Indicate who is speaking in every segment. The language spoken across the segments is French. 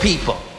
Speaker 1: people.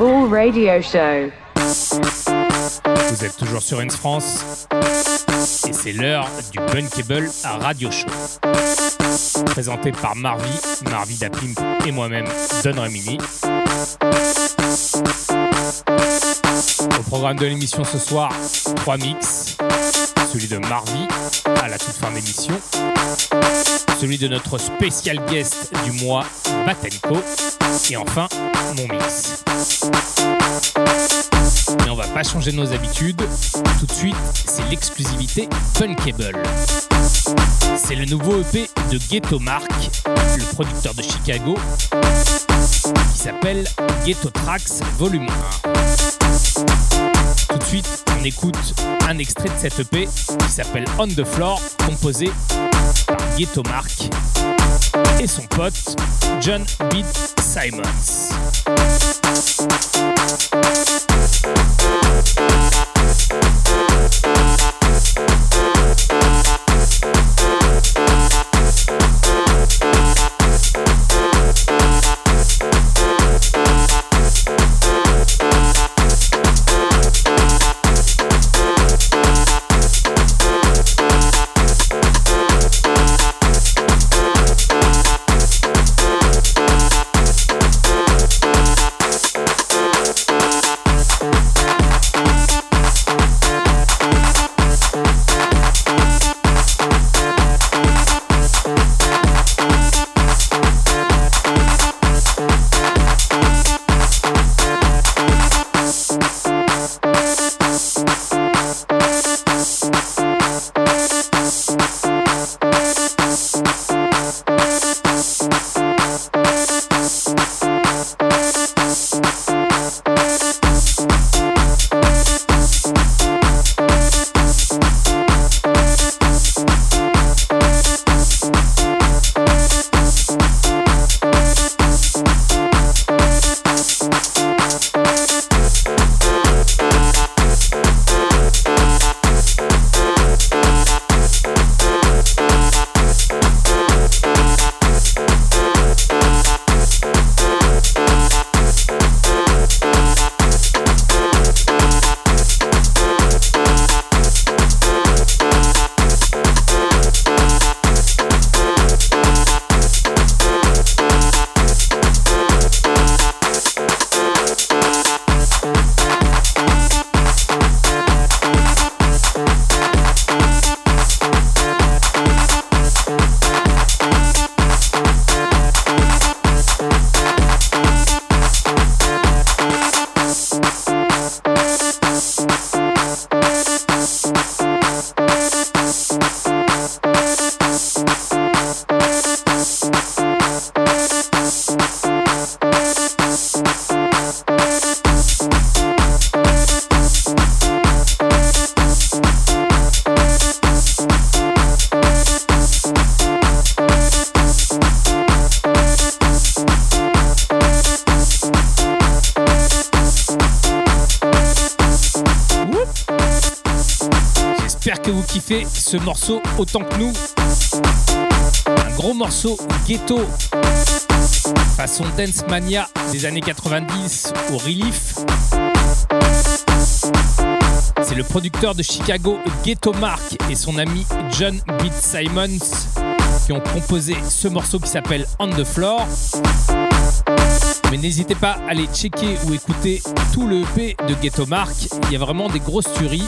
Speaker 2: Radio Show.
Speaker 3: Vous êtes toujours sur Ins France et c'est l'heure du Bunkable Radio Show. Présenté par Marvi, Marvi Dapimp et moi-même, Don Remini. Au programme de l'émission ce soir, trois mix. Celui de Marvi à la toute fin d'émission. Celui de notre spécial guest du mois, Batenko. Et enfin, mon mix. Mais on va pas changer nos habitudes. Tout de suite, c'est l'exclusivité Funkable. C'est le nouveau EP de Ghetto Mark, le producteur de Chicago, qui s'appelle Ghetto Tracks Volume 1. Tout de suite, on écoute un extrait de cette EP qui s'appelle On the Floor, composé par Ghetto Mark et son pote John Beat Simons. Ce morceau autant que nous. Un gros morceau ghetto façon Dance Mania des années 90 au Relief. C'est le producteur de Chicago Ghetto Mark et son ami John Beat Simons qui ont composé ce morceau qui s'appelle On the Floor. Mais n'hésitez pas à aller checker ou écouter tout le EP de Ghetto Mark. Il y a vraiment des grosses tueries.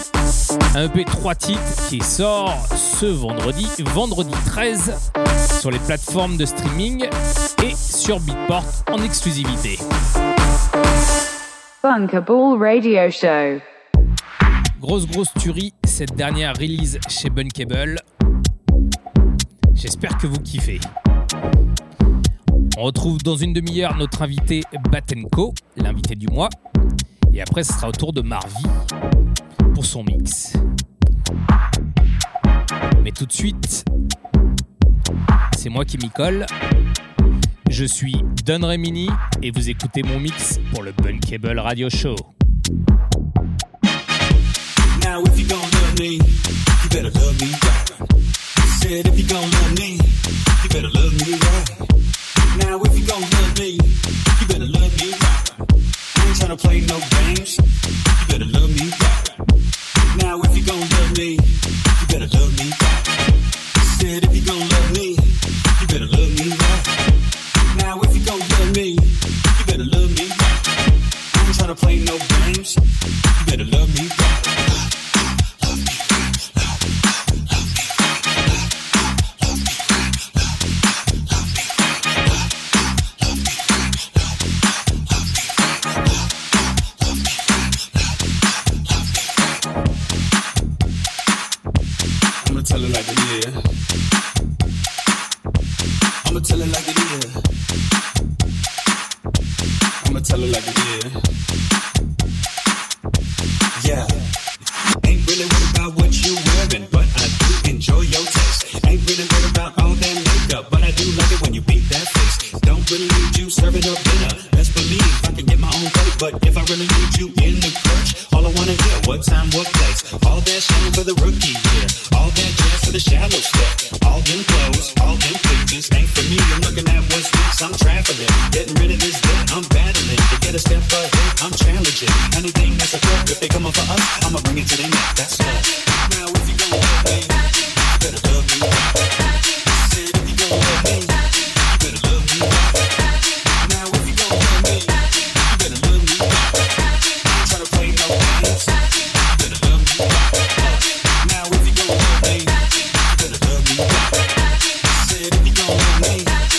Speaker 3: Un EP 3 titres qui sort ce vendredi, vendredi 13, sur les plateformes de streaming et sur Beatport en exclusivité.
Speaker 2: Bunkable Radio Show.
Speaker 4: Grosse grosse tuerie, cette dernière release chez Bunkable. J'espère que vous kiffez. On retrouve dans une demi-heure notre invité Batenko, l'invité du mois. Et après, ce sera au tour de Marvi pour son mix. Mais tout de suite, c'est moi qui m'y colle. Je suis Don Remini et vous écoutez mon mix pour le Bunkable Radio Show. Now if you gon' love me, you better love me right. Said if you gon' love me, you better love me right. Now if you gon' love me, you better love me right. I ain't tryna play no games. You better love me right. Now if you gon' love me, you better love me right. Said if you gon' love me, you better love me right. Now if you gon' love me, you better love me right. I ain't tryna play no games. You better love me
Speaker 3: me.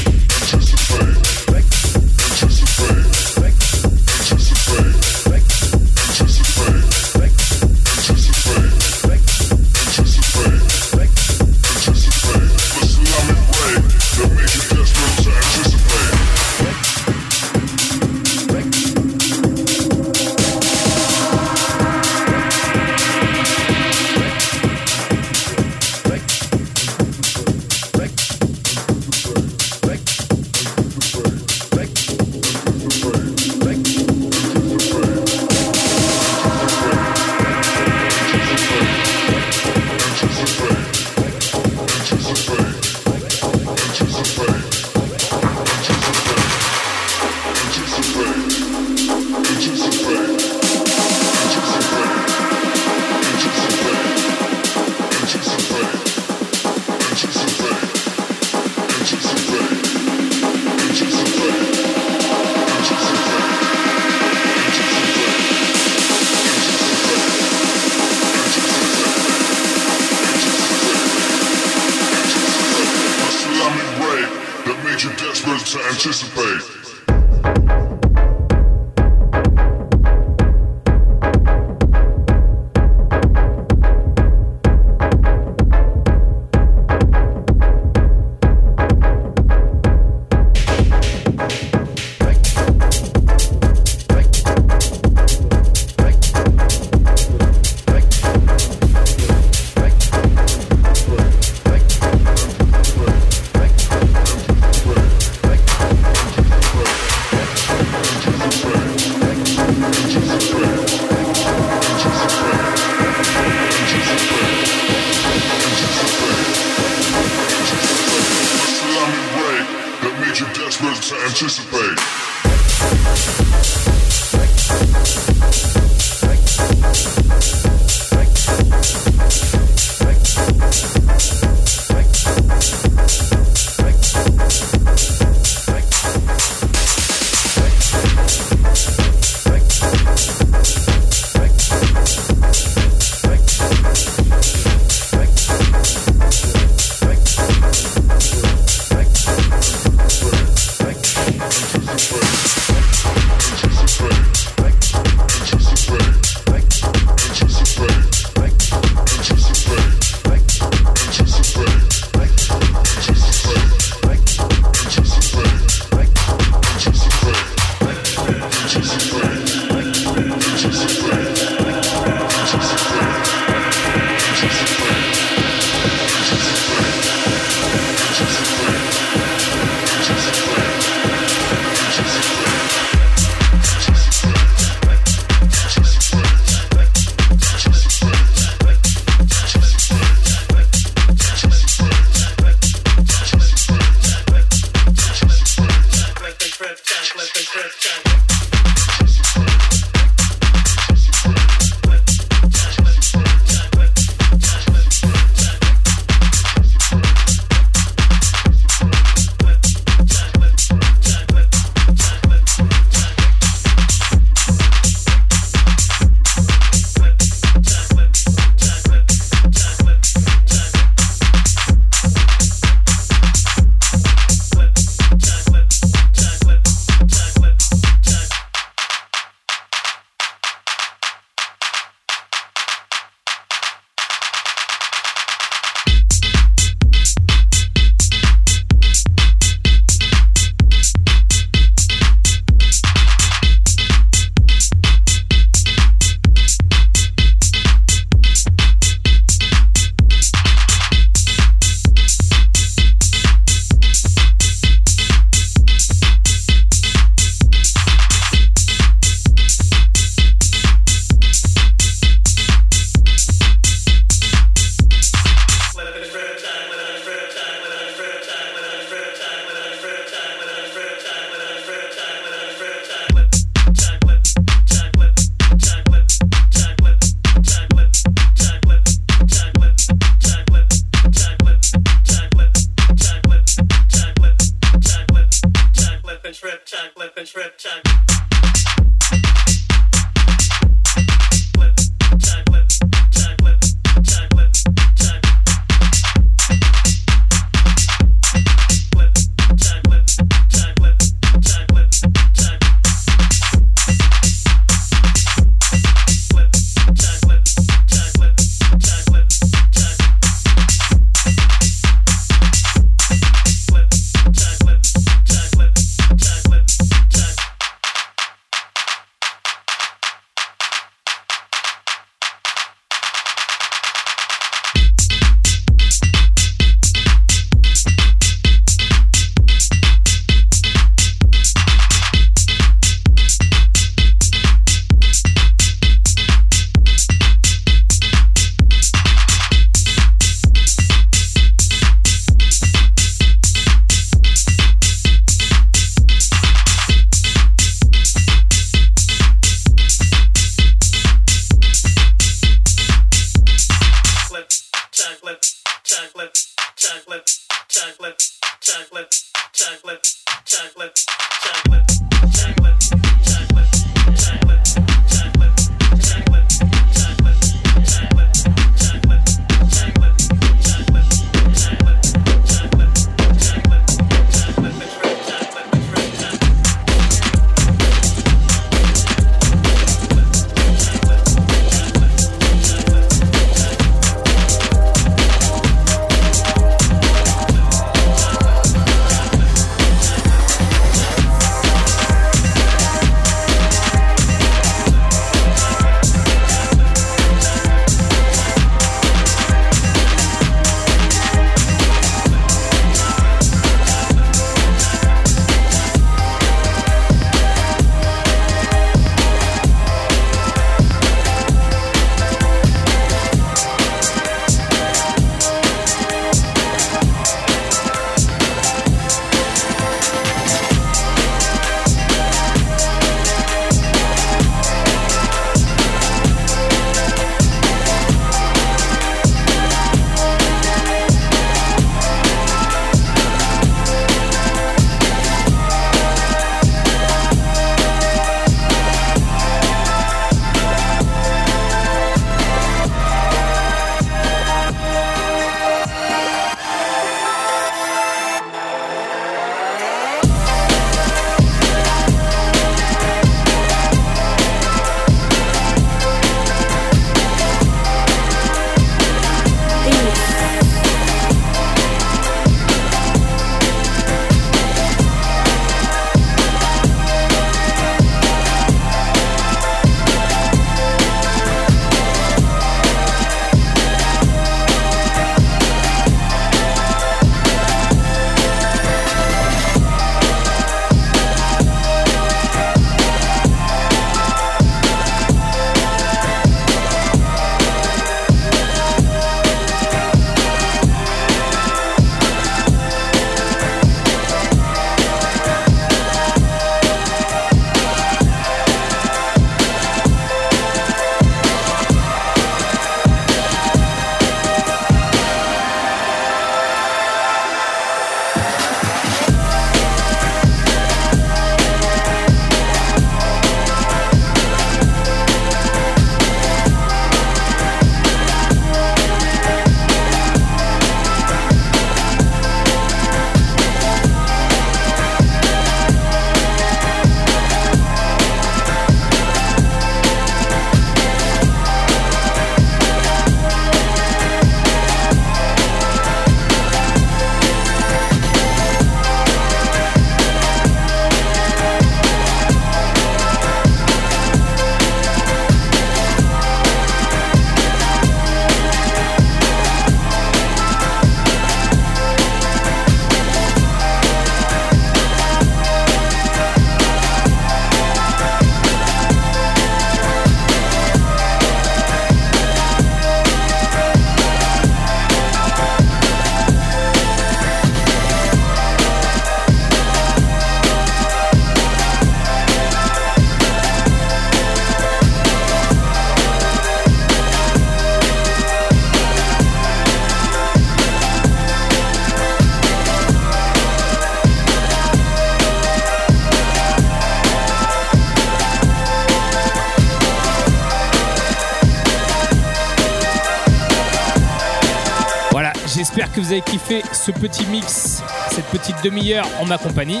Speaker 3: Avez kiffé ce petit mix, cette petite demi-heure en ma compagnie.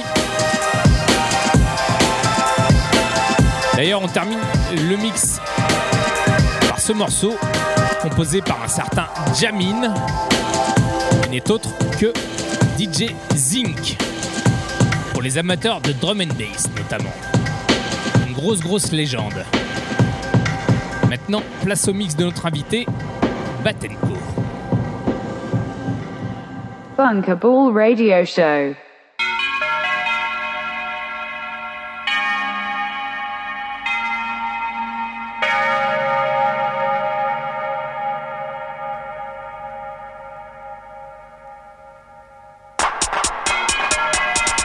Speaker 3: D'ailleurs, on termine le mix par ce morceau composé par un certain Jamin, qui n'est autre que DJ Zinc, pour les amateurs de drum and bass notamment. Une grosse, grosse légende. Maintenant, place au mix de notre invité, Batenko.
Speaker 2: Bunkable Radio Show.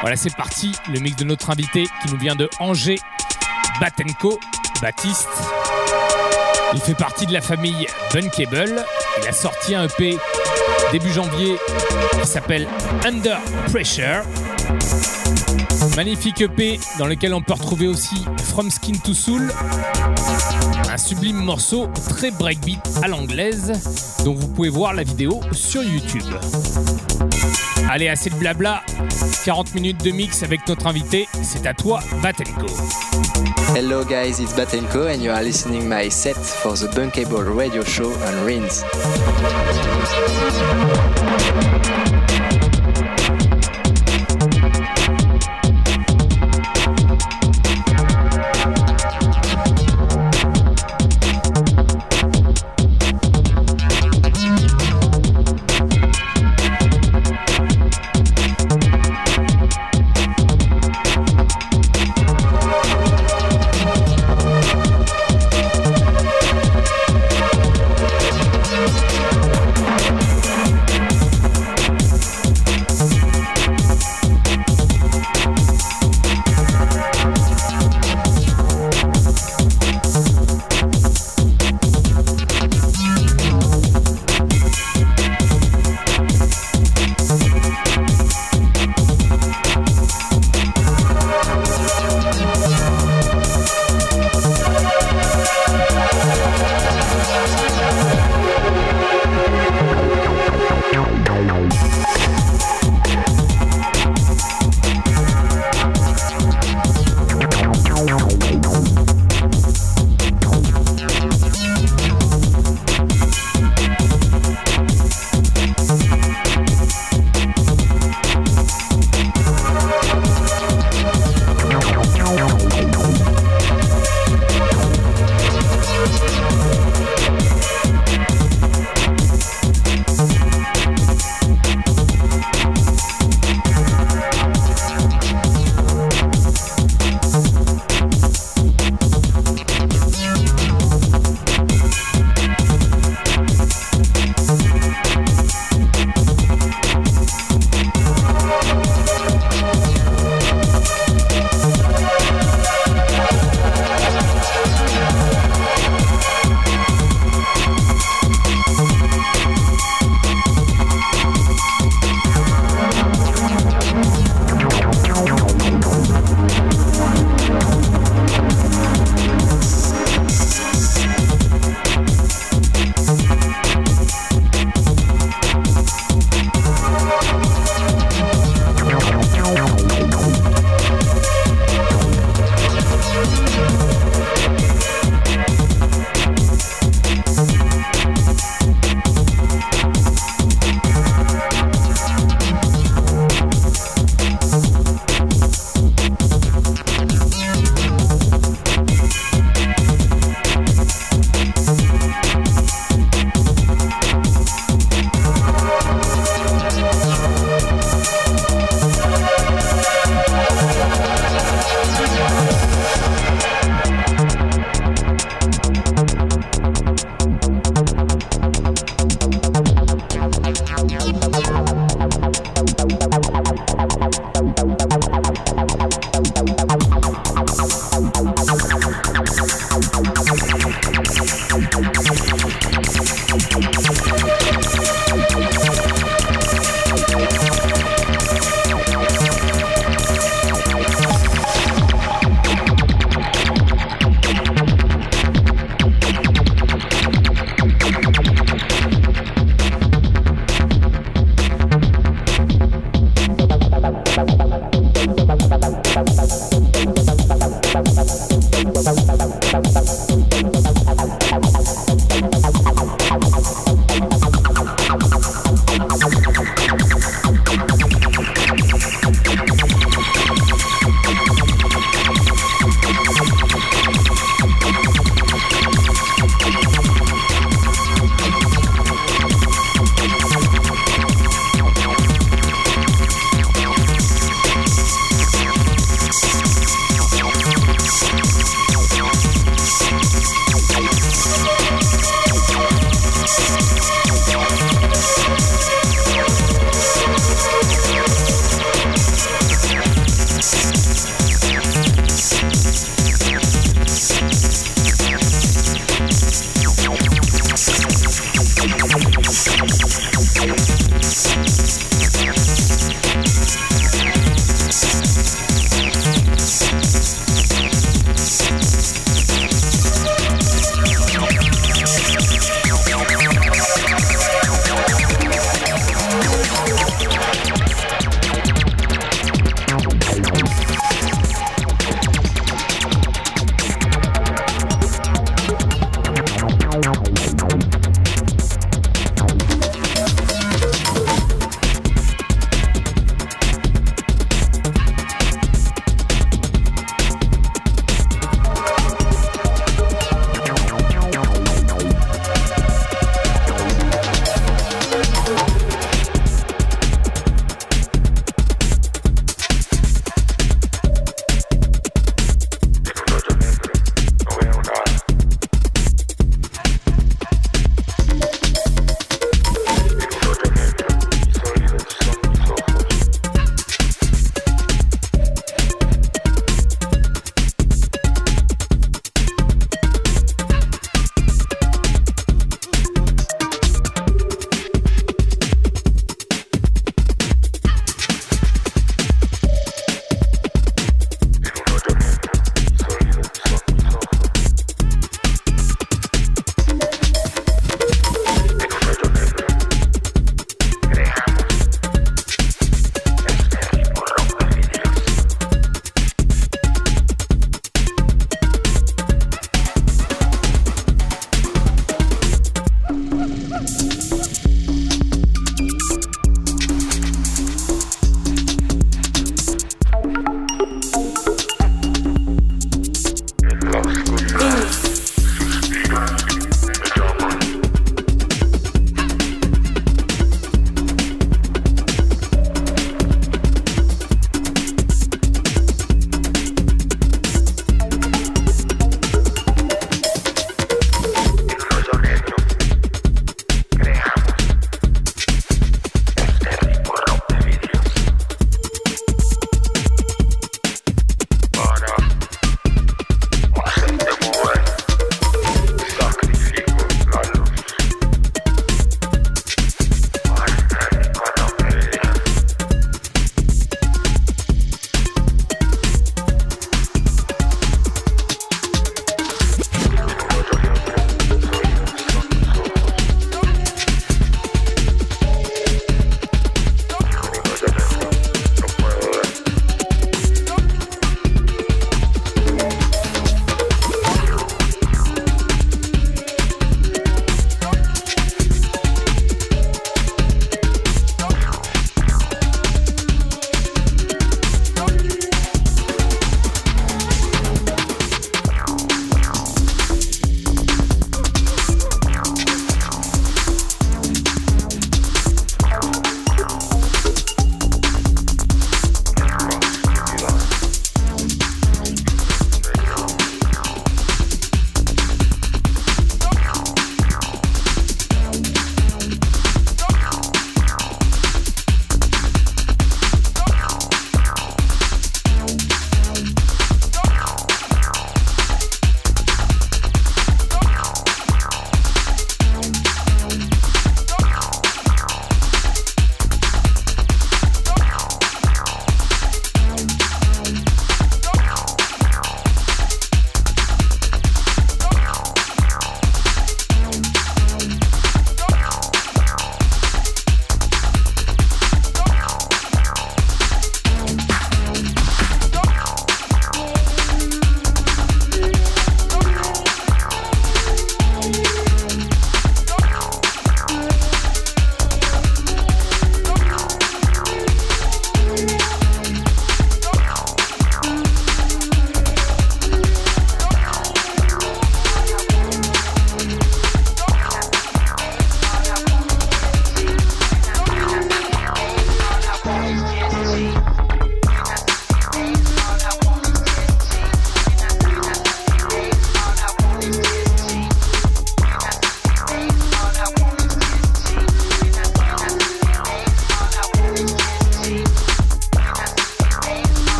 Speaker 3: Voilà, c'est parti, le mix de notre invité qui nous vient de Angers, Batenko, Baptiste. Il fait partie de la famille Bunkable. Il a sorti un EP début janvier qui s'appelle Under Pressure. Magnifique EP dans lequel on peut retrouver aussi From Skin to Soul, un sublime morceau très breakbeat à l'anglaise dont vous pouvez voir la vidéo sur YouTube. Allez, assez de blabla. 40 minutes de mix avec notre invité. C'est à toi, Batenko.
Speaker 1: Hello guys, it's Batenko and you are listening my set for the Bunkable radio show on Rins.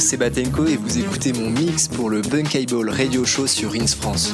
Speaker 1: C'est Batenko et vous écoutez mon mix pour le Bunkable Radio Show sur Rins France.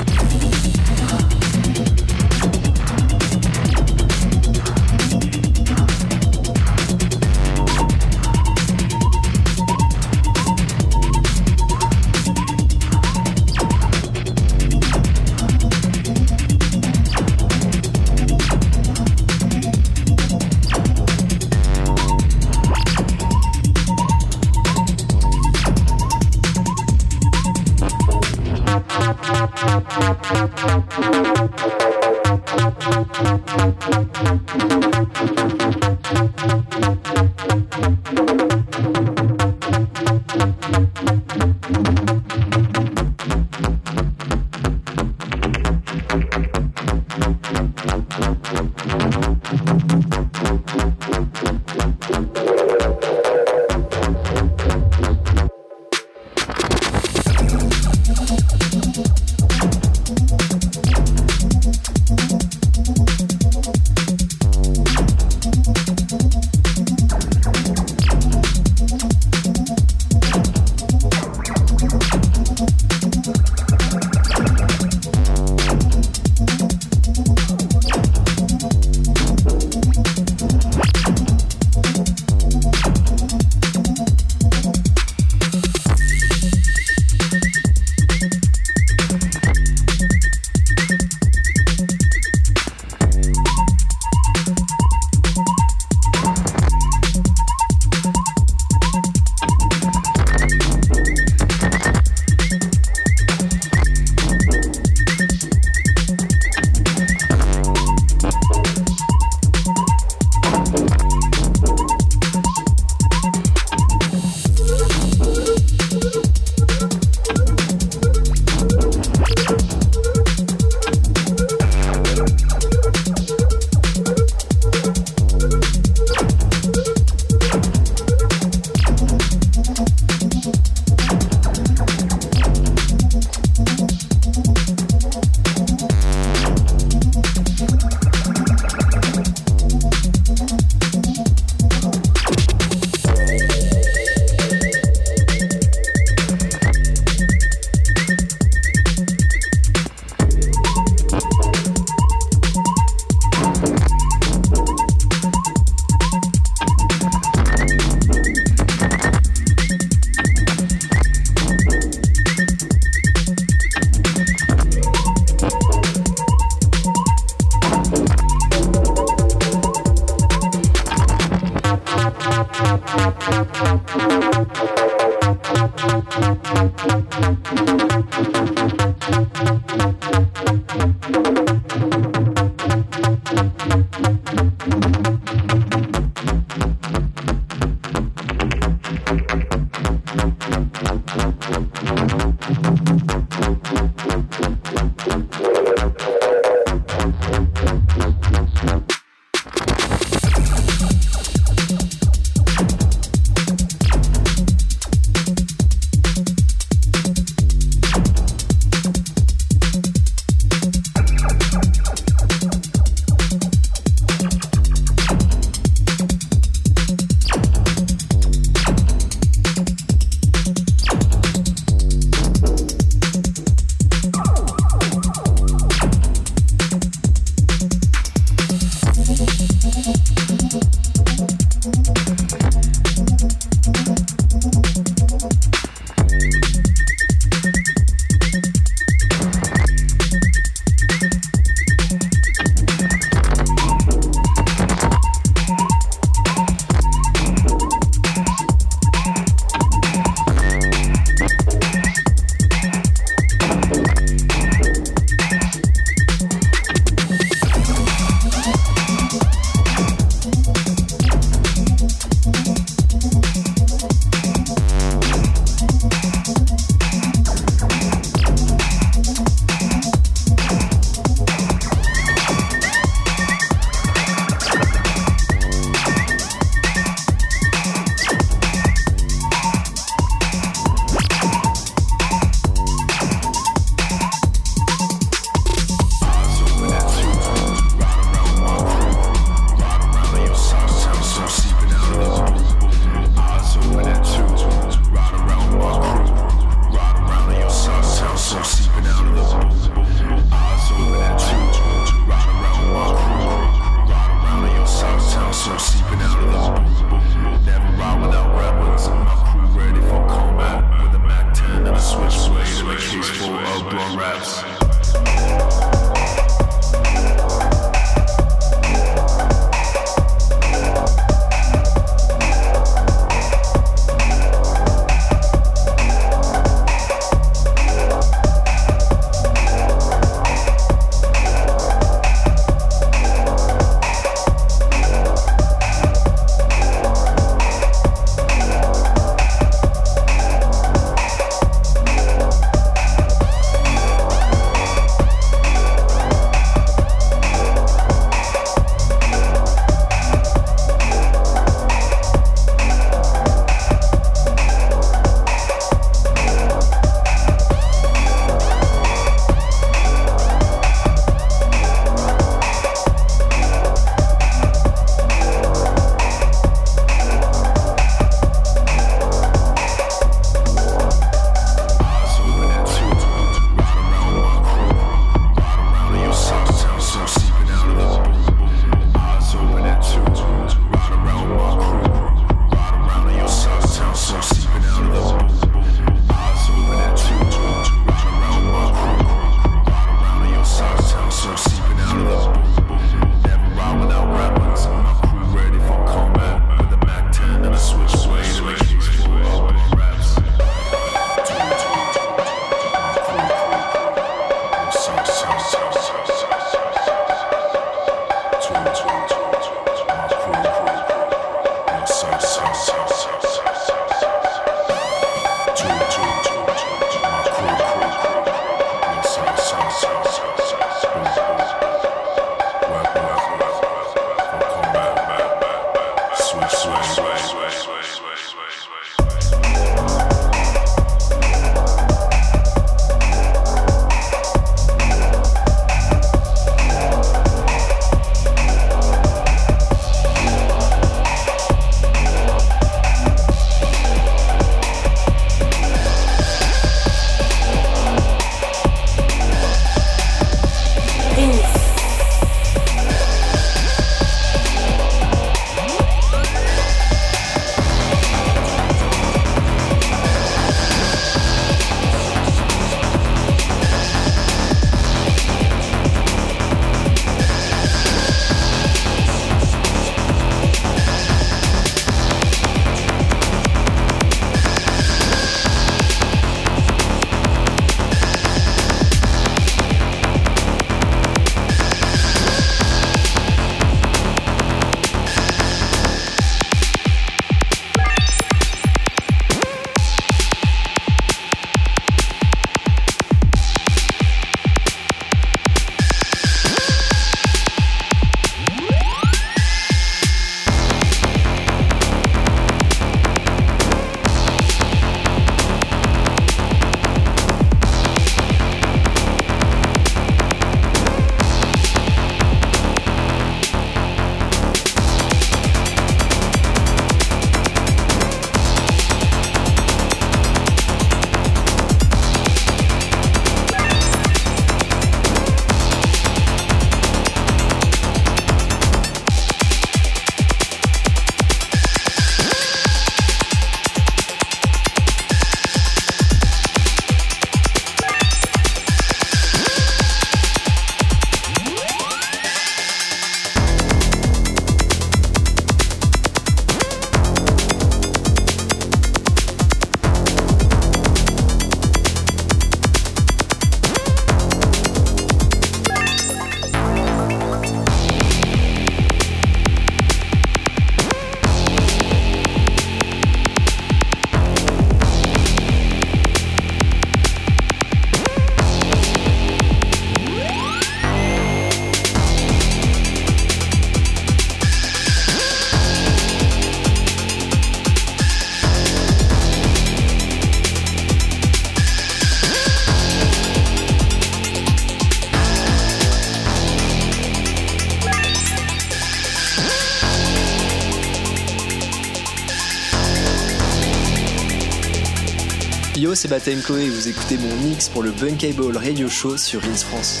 Speaker 1: Batenko et vous écoutez mon mix pour le Bunkable Radio Show sur Ins France.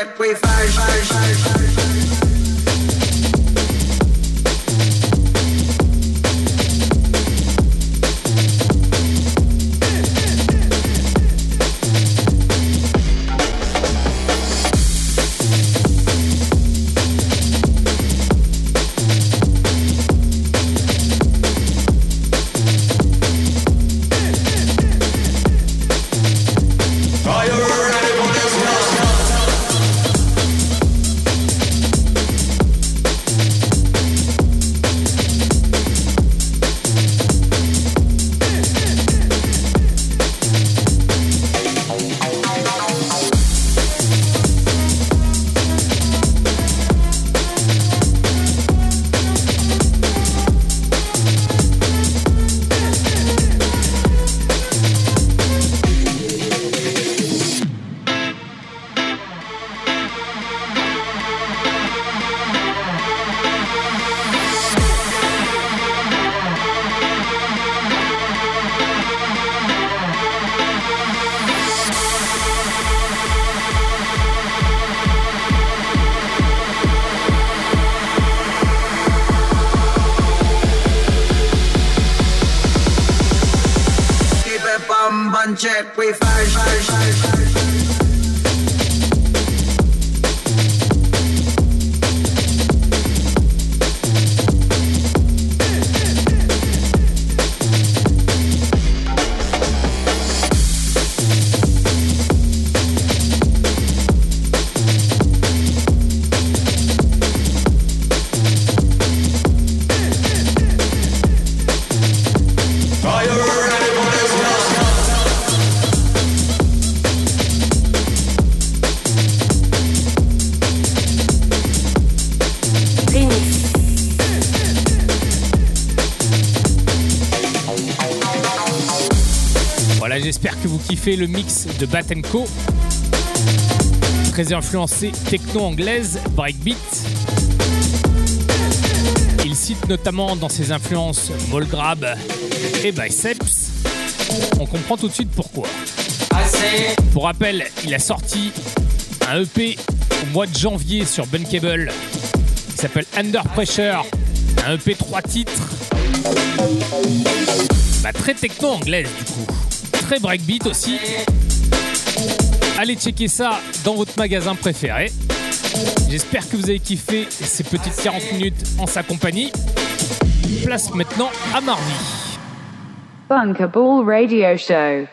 Speaker 5: that we.
Speaker 3: Vous kiffez le mix de Bat Co. Très influencé techno anglaise, breakbeat. Il cite notamment dans ses influences Molgrab et Biceps. On comprend tout de suite pourquoi. Pour rappel, il a sorti un EP au mois de janvier sur Bunkable qui s'appelle Under Pressure, un EP 3 titres. Bah, très techno anglaise du coup. Très breakbeat aussi. Allez checker ça dans votre magasin préféré. J'espère que vous avez kiffé ces petites 40 minutes en sa compagnie. Place maintenant à mardi.
Speaker 2: Bunkable Radio Show.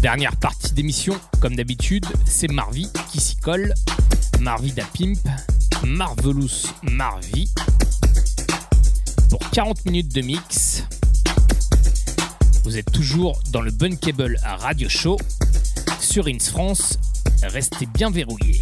Speaker 3: Dernière partie d'émission, comme d'habitude, c'est Marvi qui s'y colle. Marvi da Pimp, Marvelous Marvi. Pour 40 minutes de mix. Vous êtes toujours dans le Bunkable Radio Show sur Ins France. Restez bien verrouillés.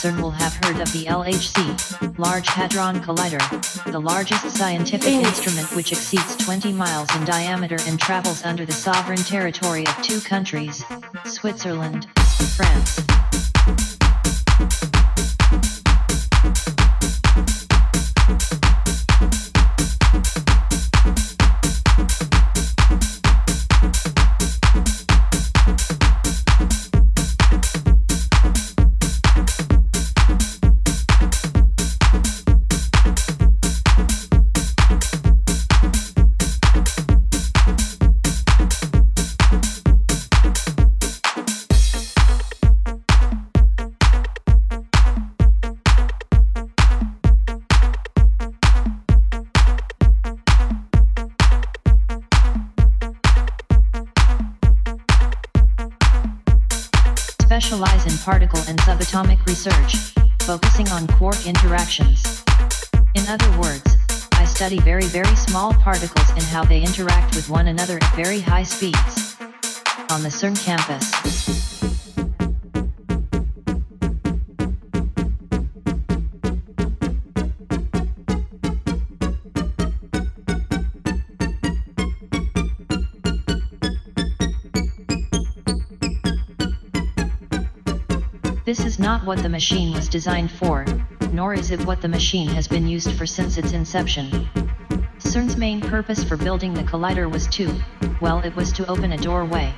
Speaker 6: CERN will have heard of the LHC, Large Hadron Collider, the largest scientific instrument which exceeds 20 miles in diameter and travels under the sovereign territory of two countries, Switzerland, and France. And subatomic research, focusing on quark interactions. In other words, I study very very small particles and how they interact with one another at very high speeds. On the CERN campus. Not what the machine was designed for, nor is it what the machine has been used for since its inception. CERN's main purpose for building the collider was to, well it was to open a doorway.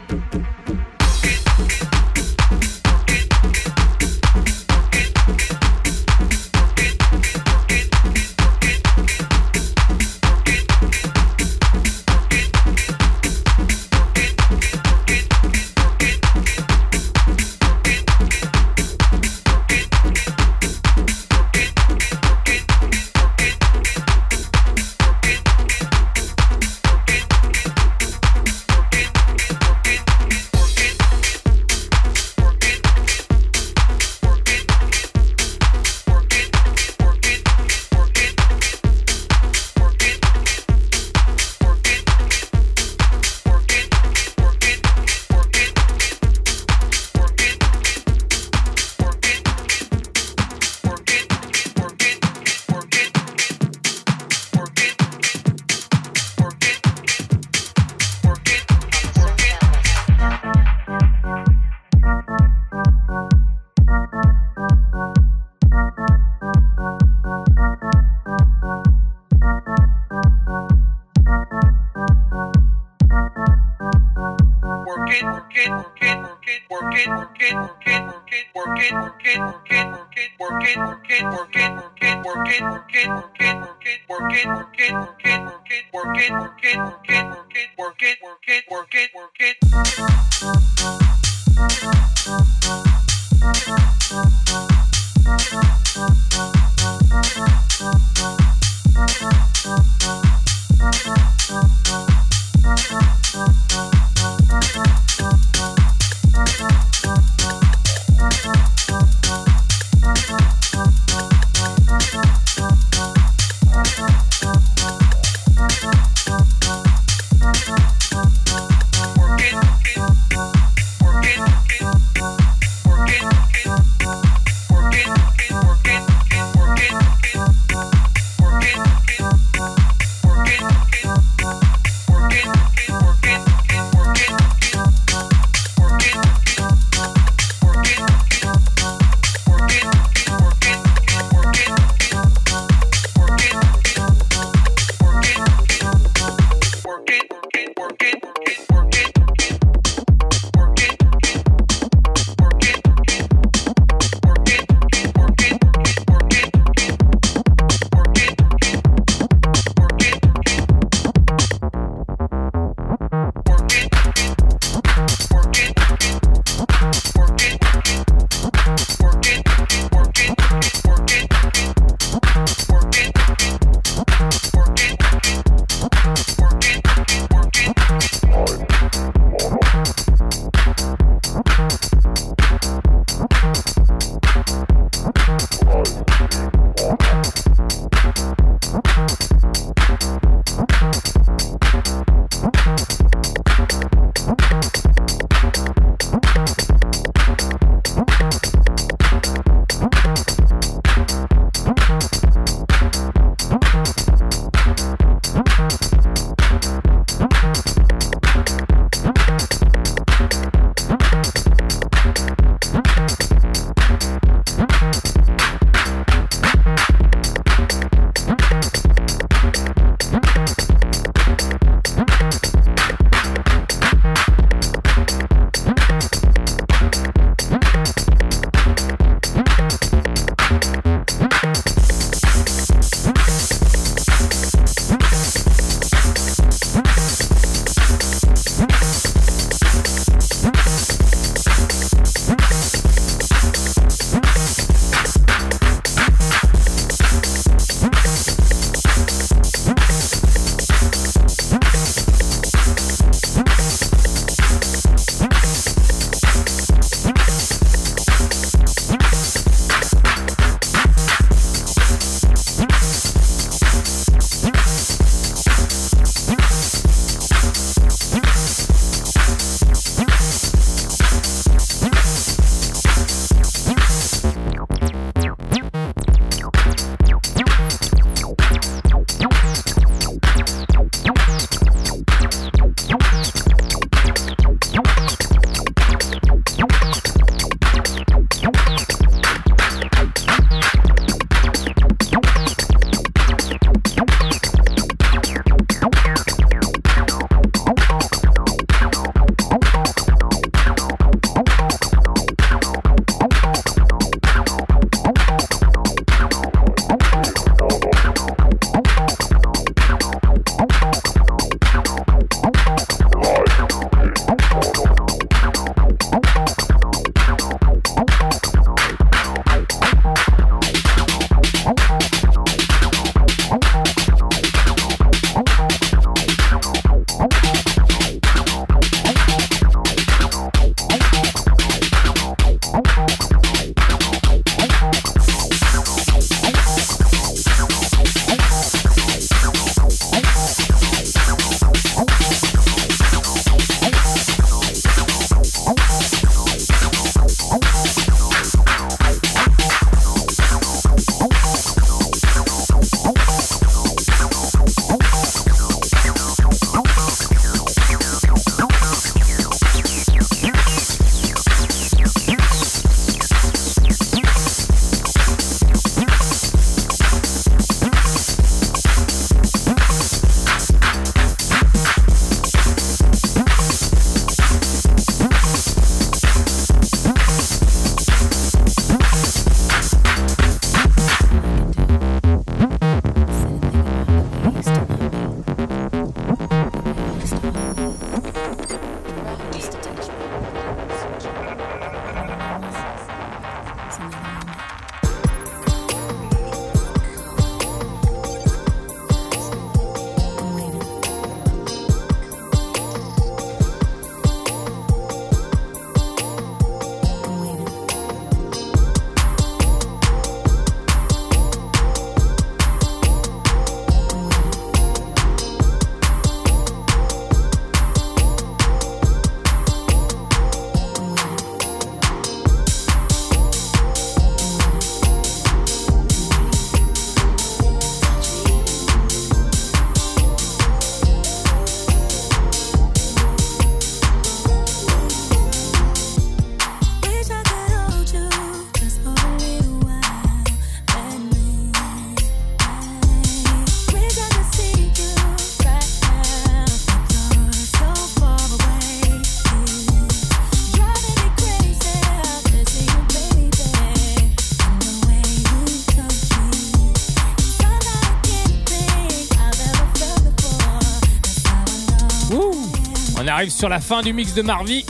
Speaker 3: Sur la fin du mix de Marvie.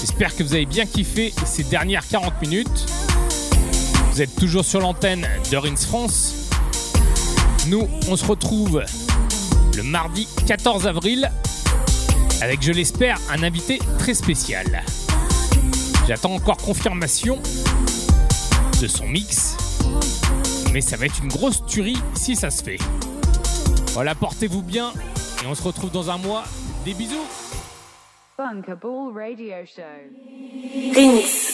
Speaker 3: J'espère que vous avez bien kiffé ces dernières 40 minutes. Vous êtes toujours sur l'antenne de Rins France. Nous, on se retrouve le mardi 14 avril avec, je l'espère, un invité très spécial. J'attends encore confirmation de son mix, mais ça va être une grosse tuerie si ça se fait. Voilà, portez-vous bien et on se retrouve dans un mois. Des bisous
Speaker 2: Bunkable Radio Show.